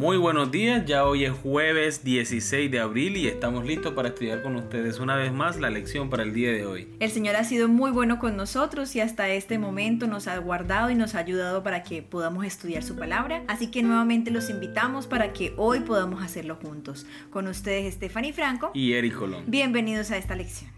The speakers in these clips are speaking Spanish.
Muy buenos días, ya hoy es jueves 16 de abril y estamos listos para estudiar con ustedes una vez más la lección para el día de hoy. El Señor ha sido muy bueno con nosotros y hasta este momento nos ha guardado y nos ha ayudado para que podamos estudiar su palabra. Así que nuevamente los invitamos para que hoy podamos hacerlo juntos. Con ustedes Stephanie Franco y Eric Colón. Bienvenidos a esta lección.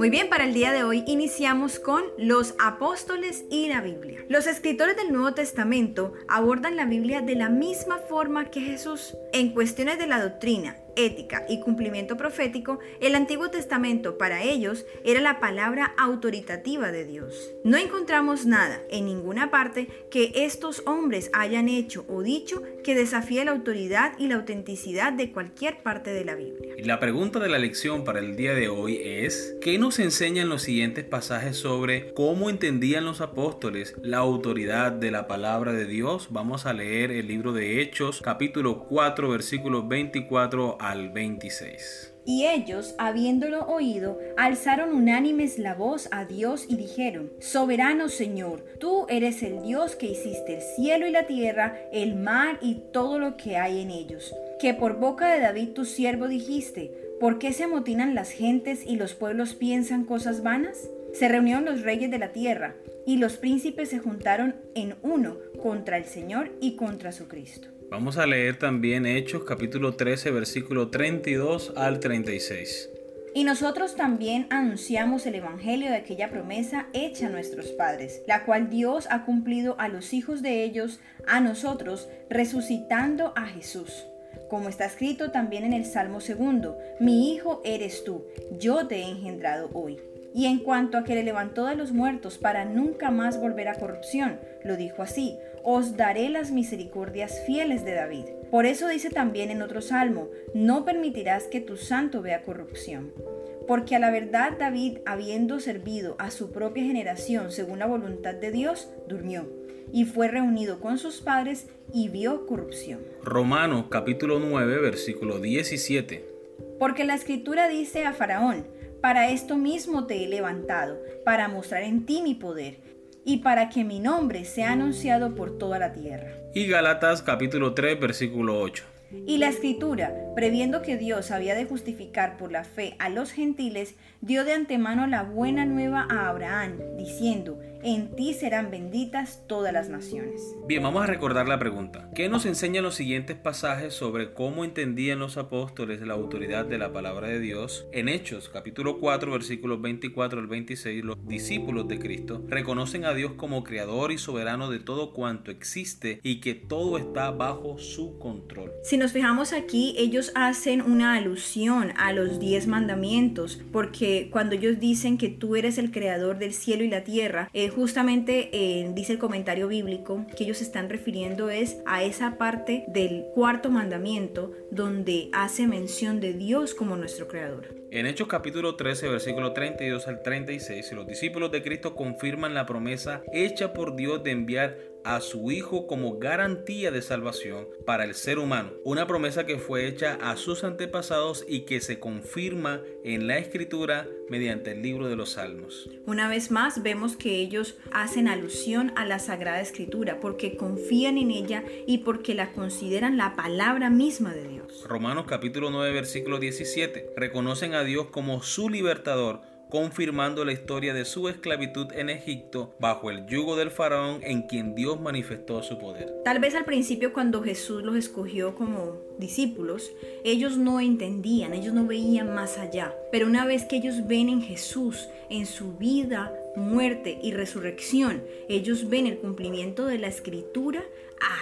Muy bien, para el día de hoy iniciamos con los apóstoles y la Biblia. Los escritores del Nuevo Testamento abordan la Biblia de la misma forma que Jesús. En cuestiones de la doctrina, ética y cumplimiento profético, el Antiguo Testamento para ellos era la palabra autoritativa de Dios. No encontramos nada en ninguna parte que estos hombres hayan hecho o dicho que desafíe la autoridad y la autenticidad de cualquier parte de la Biblia. La pregunta de la lección para el día de hoy es, ¿qué nos enseñan los siguientes pasajes sobre cómo entendían los apóstoles la autoridad de la palabra de Dios? Vamos a leer el libro de Hechos, capítulo 4, versículos 24 al 26. Y ellos, habiéndolo oído, alzaron unánimes la voz a Dios y dijeron, Soberano Señor, tú eres el Dios que hiciste el cielo y la tierra, el mar y todo lo que hay en ellos, que por boca de David tu siervo dijiste, ¿por qué se amotinan las gentes y los pueblos piensan cosas vanas? Se reunieron los reyes de la tierra, y los príncipes se juntaron en uno contra el Señor y contra su Cristo. Vamos a leer también Hechos capítulo 13 versículo 32 al 36. Y nosotros también anunciamos el Evangelio de aquella promesa hecha a nuestros padres, la cual Dios ha cumplido a los hijos de ellos, a nosotros, resucitando a Jesús. Como está escrito también en el Salmo segundo, mi hijo eres tú, yo te he engendrado hoy. Y en cuanto a que le levantó de los muertos para nunca más volver a corrupción, lo dijo así, os daré las misericordias fieles de David. Por eso dice también en otro salmo, no permitirás que tu santo vea corrupción. Porque a la verdad David, habiendo servido a su propia generación según la voluntad de Dios, durmió y fue reunido con sus padres y vio corrupción. Romanos capítulo 9 versículo 17. Porque la escritura dice a Faraón, para esto mismo te he levantado, para mostrar en ti mi poder y para que mi nombre sea anunciado por toda la tierra. Y Galatas capítulo 3 versículo 8. Y la escritura, previendo que Dios había de justificar por la fe a los gentiles, dio de antemano la buena nueva a Abraham, diciendo, en ti serán benditas todas las naciones. Bien, vamos a recordar la pregunta. ¿Qué nos enseñan los siguientes pasajes sobre cómo entendían los apóstoles la autoridad de la palabra de Dios? En Hechos, capítulo 4, versículos 24 al 26, los discípulos de Cristo reconocen a Dios como creador y soberano de todo cuanto existe y que todo está bajo su control. Si nos fijamos aquí, ellos hacen una alusión a los diez mandamientos, porque cuando ellos dicen que tú eres el creador del cielo y la tierra, eh, justamente eh, dice el comentario bíblico que ellos están refiriendo es a esa parte del cuarto mandamiento donde hace mención de Dios como nuestro creador. En Hechos capítulo 13, versículo 32 al 36, los discípulos de Cristo confirman la promesa hecha por Dios de enviar a su Hijo como garantía de salvación para el ser humano. Una promesa que fue hecha a sus antepasados y que se confirma en la Escritura mediante el libro de los Salmos. Una vez más vemos que ellos hacen alusión a la Sagrada Escritura porque confían en ella y porque la consideran la palabra misma de Dios. Romanos capítulo 9 versículo 17. Reconocen a Dios como su libertador confirmando la historia de su esclavitud en Egipto bajo el yugo del faraón en quien Dios manifestó su poder. Tal vez al principio cuando Jesús los escogió como discípulos, ellos no entendían, ellos no veían más allá, pero una vez que ellos ven en Jesús, en su vida, muerte y resurrección, ellos ven el cumplimiento de la escritura,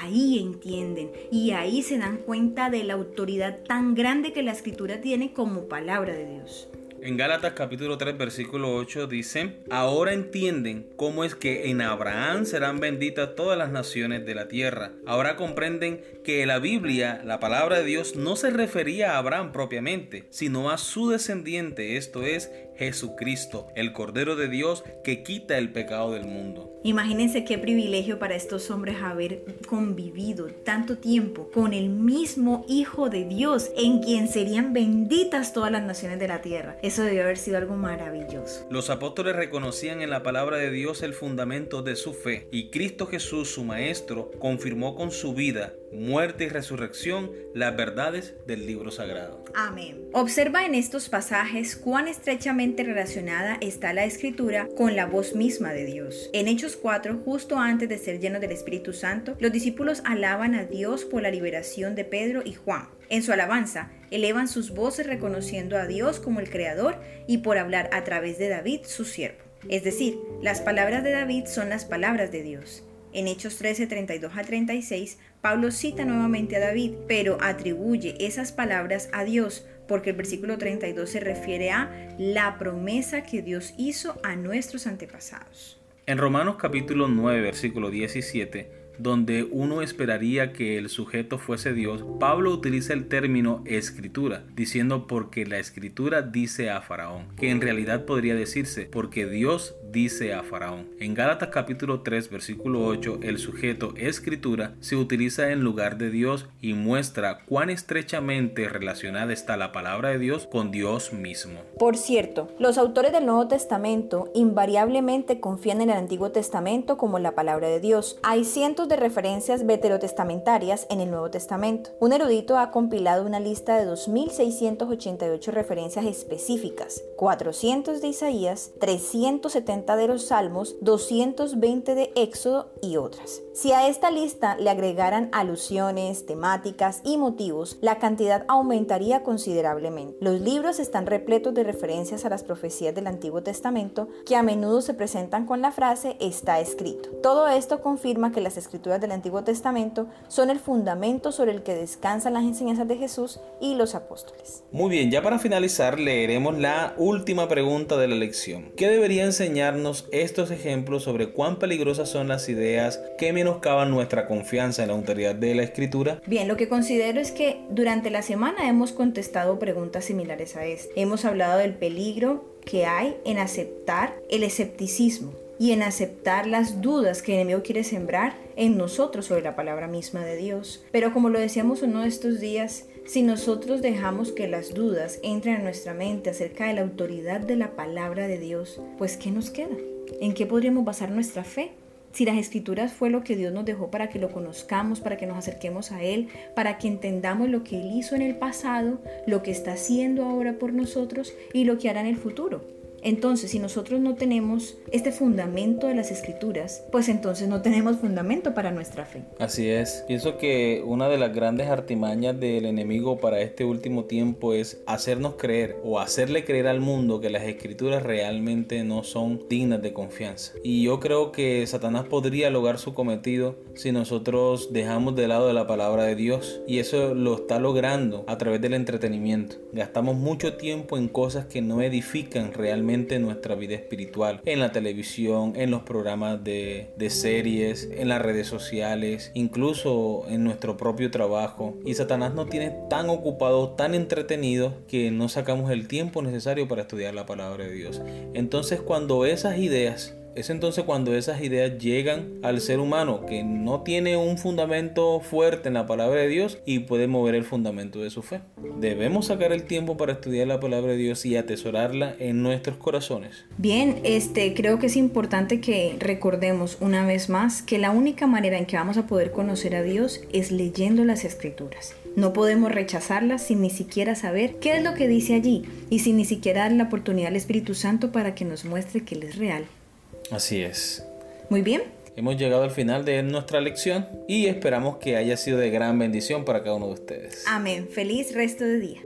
ahí entienden y ahí se dan cuenta de la autoridad tan grande que la escritura tiene como palabra de Dios. En Gálatas capítulo 3 versículo 8 dice, ahora entienden cómo es que en Abraham serán benditas todas las naciones de la tierra. Ahora comprenden que la Biblia, la palabra de Dios, no se refería a Abraham propiamente, sino a su descendiente, esto es Jesucristo, el Cordero de Dios que quita el pecado del mundo. Imagínense qué privilegio para estos hombres haber convivido tanto tiempo con el mismo Hijo de Dios, en quien serían benditas todas las naciones de la tierra. Eso debió haber sido algo maravilloso. Los apóstoles reconocían en la palabra de Dios el fundamento de su fe y Cristo Jesús, su Maestro, confirmó con su vida, muerte y resurrección las verdades del libro sagrado. Amén. Observa en estos pasajes cuán estrechamente relacionada está la escritura con la voz misma de Dios. En Hechos 4, justo antes de ser llenos del Espíritu Santo, los discípulos alaban a Dios por la liberación de Pedro y Juan. En su alabanza, elevan sus voces reconociendo a Dios como el Creador y por hablar a través de David, su siervo. Es decir, las palabras de David son las palabras de Dios. En Hechos 13, 32 al 36, Pablo cita nuevamente a David, pero atribuye esas palabras a Dios, porque el versículo 32 se refiere a la promesa que Dios hizo a nuestros antepasados. En Romanos capítulo 9, versículo 17, donde uno esperaría que el sujeto fuese Dios, Pablo utiliza el término escritura, diciendo porque la escritura dice a Faraón, que en realidad podría decirse porque Dios dice a Faraón. En Gálatas capítulo 3 versículo 8 el sujeto escritura se utiliza en lugar de Dios y muestra cuán estrechamente relacionada está la palabra de Dios con Dios mismo. Por cierto, los autores del Nuevo Testamento invariablemente confían en el Antiguo Testamento como la palabra de Dios. Hay cientos de referencias veterotestamentarias en el Nuevo Testamento. Un erudito ha compilado una lista de 2.688 referencias específicas, 400 de Isaías, 370 de los Salmos, 220 de Éxodo y otras. Si a esta lista le agregaran alusiones, temáticas y motivos, la cantidad aumentaría considerablemente. Los libros están repletos de referencias a las profecías del Antiguo Testamento que a menudo se presentan con la frase está escrito. Todo esto confirma que las escrituras del Antiguo Testamento son el fundamento sobre el que descansan las enseñanzas de Jesús y los apóstoles. Muy bien, ya para finalizar leeremos la última pregunta de la lección. ¿Qué debería enseñarnos estos ejemplos sobre cuán peligrosas son las ideas que menoscaban nuestra confianza en la autoridad de la escritura? Bien, lo que considero es que durante la semana hemos contestado preguntas similares a esta. Hemos hablado del peligro que hay en aceptar el escepticismo y en aceptar las dudas que el enemigo quiere sembrar en nosotros sobre la palabra misma de Dios. Pero como lo decíamos uno de estos días, si nosotros dejamos que las dudas entren a nuestra mente acerca de la autoridad de la palabra de Dios, pues ¿qué nos queda? ¿En qué podríamos basar nuestra fe? Si las escrituras fue lo que Dios nos dejó para que lo conozcamos, para que nos acerquemos a Él, para que entendamos lo que Él hizo en el pasado, lo que está haciendo ahora por nosotros y lo que hará en el futuro. Entonces, si nosotros no tenemos este fundamento de las escrituras, pues entonces no tenemos fundamento para nuestra fe. Así es. Pienso que una de las grandes artimañas del enemigo para este último tiempo es hacernos creer o hacerle creer al mundo que las escrituras realmente no son dignas de confianza. Y yo creo que Satanás podría lograr su cometido si nosotros dejamos de lado la palabra de Dios. Y eso lo está logrando a través del entretenimiento. Gastamos mucho tiempo en cosas que no edifican realmente nuestra vida espiritual, en la televisión, en los programas de, de series, en las redes sociales, incluso en nuestro propio trabajo. Y Satanás nos tiene tan ocupado, tan entretenido, que no sacamos el tiempo necesario para estudiar la palabra de Dios. Entonces cuando esas ideas es entonces cuando esas ideas llegan al ser humano que no tiene un fundamento fuerte en la palabra de Dios y puede mover el fundamento de su fe. Debemos sacar el tiempo para estudiar la palabra de Dios y atesorarla en nuestros corazones. Bien, este creo que es importante que recordemos una vez más que la única manera en que vamos a poder conocer a Dios es leyendo las escrituras. No podemos rechazarlas sin ni siquiera saber qué es lo que dice allí y sin ni siquiera dar la oportunidad al Espíritu Santo para que nos muestre que Él es real. Así es. Muy bien. Hemos llegado al final de nuestra lección y esperamos que haya sido de gran bendición para cada uno de ustedes. Amén. Feliz resto de día.